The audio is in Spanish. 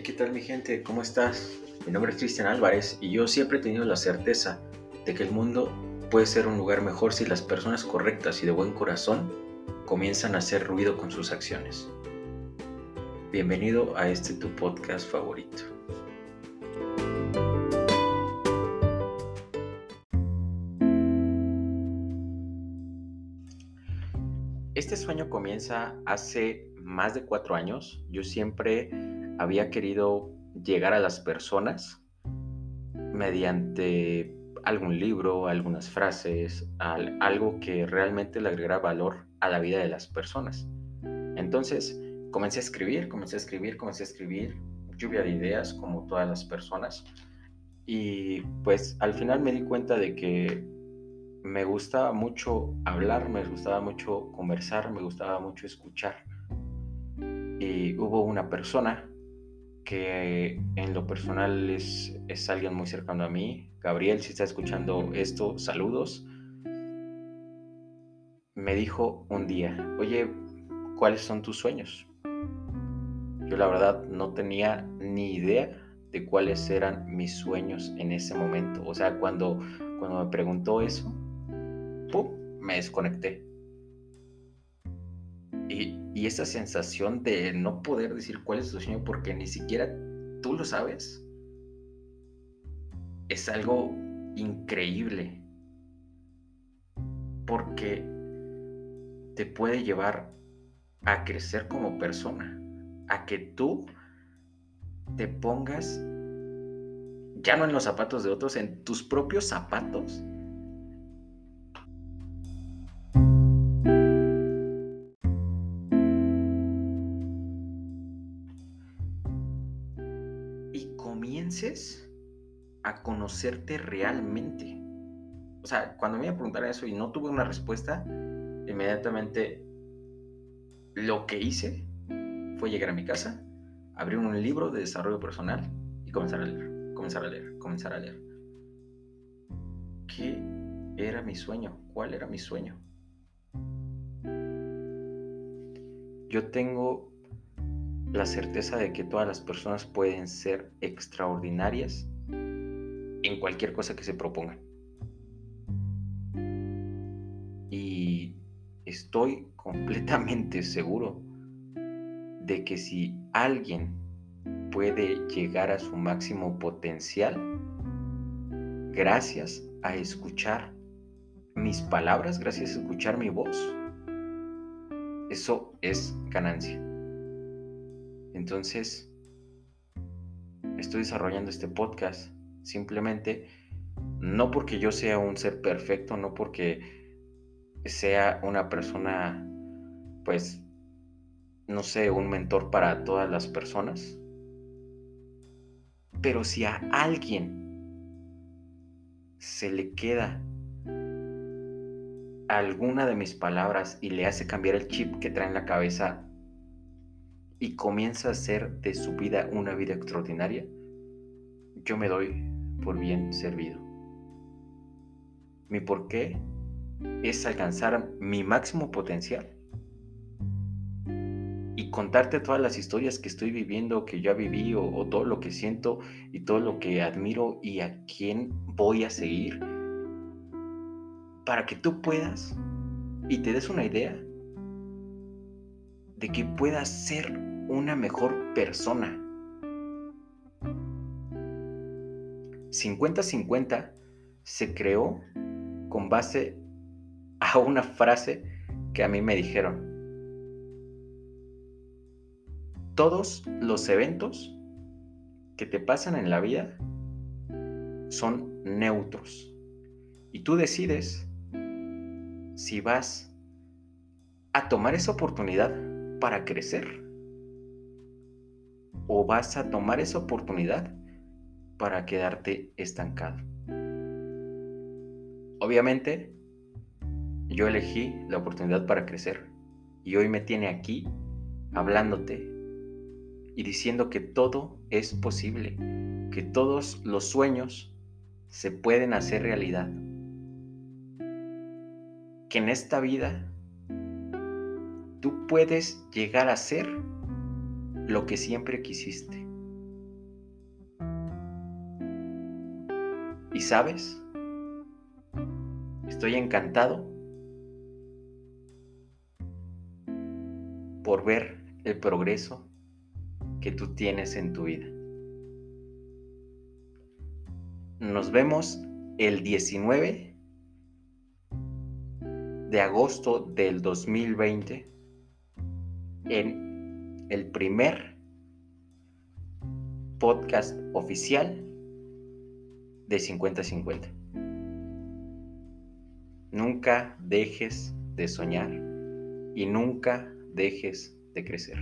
Hey, ¿qué tal mi gente? ¿Cómo estás? Mi nombre es Cristian Álvarez y yo siempre he tenido la certeza de que el mundo puede ser un lugar mejor si las personas correctas y de buen corazón comienzan a hacer ruido con sus acciones. Bienvenido a este tu podcast favorito. Este sueño comienza hace más de cuatro años. Yo siempre había querido llegar a las personas mediante algún libro, algunas frases, algo que realmente le agregara valor a la vida de las personas. Entonces comencé a escribir, comencé a escribir, comencé a escribir, lluvia de ideas como todas las personas. Y pues al final me di cuenta de que me gustaba mucho hablar, me gustaba mucho conversar, me gustaba mucho escuchar. Y hubo una persona que en lo personal es, es alguien muy cercano a mí. Gabriel, si está escuchando esto, saludos. Me dijo un día, oye, ¿cuáles son tus sueños? Yo la verdad no tenía ni idea de cuáles eran mis sueños en ese momento. O sea, cuando, cuando me preguntó eso, ¡pum! me desconecté. Y, esa sensación de no poder decir cuál es tu sueño porque ni siquiera tú lo sabes, es algo increíble. Porque te puede llevar a crecer como persona, a que tú te pongas ya no en los zapatos de otros, en tus propios zapatos a conocerte realmente. O sea, cuando me iba a preguntar eso y no tuve una respuesta, inmediatamente lo que hice fue llegar a mi casa, abrir un libro de desarrollo personal y comenzar a leer, comenzar a leer, comenzar a leer. ¿Qué era mi sueño? ¿Cuál era mi sueño? Yo tengo la certeza de que todas las personas pueden ser extraordinarias en cualquier cosa que se propongan. Y estoy completamente seguro de que si alguien puede llegar a su máximo potencial, gracias a escuchar mis palabras, gracias a escuchar mi voz, eso es ganancia. Entonces, estoy desarrollando este podcast simplemente no porque yo sea un ser perfecto, no porque sea una persona, pues, no sé, un mentor para todas las personas, pero si a alguien se le queda alguna de mis palabras y le hace cambiar el chip que trae en la cabeza y comienza a hacer de su vida una vida extraordinaria, yo me doy por bien servido. Mi porqué es alcanzar mi máximo potencial y contarte todas las historias que estoy viviendo, que ya viví, o, o todo lo que siento y todo lo que admiro y a quién voy a seguir, para que tú puedas y te des una idea de que puedas ser una mejor persona. 50-50 se creó con base a una frase que a mí me dijeron. Todos los eventos que te pasan en la vida son neutros. Y tú decides si vas a tomar esa oportunidad para crecer o vas a tomar esa oportunidad para quedarte estancado. Obviamente, yo elegí la oportunidad para crecer y hoy me tiene aquí hablándote y diciendo que todo es posible, que todos los sueños se pueden hacer realidad, que en esta vida tú puedes llegar a ser lo que siempre quisiste. ¿Y sabes? Estoy encantado por ver el progreso que tú tienes en tu vida. Nos vemos el 19 de agosto del 2020 en el primer podcast oficial de 50-50. Nunca dejes de soñar y nunca dejes de crecer.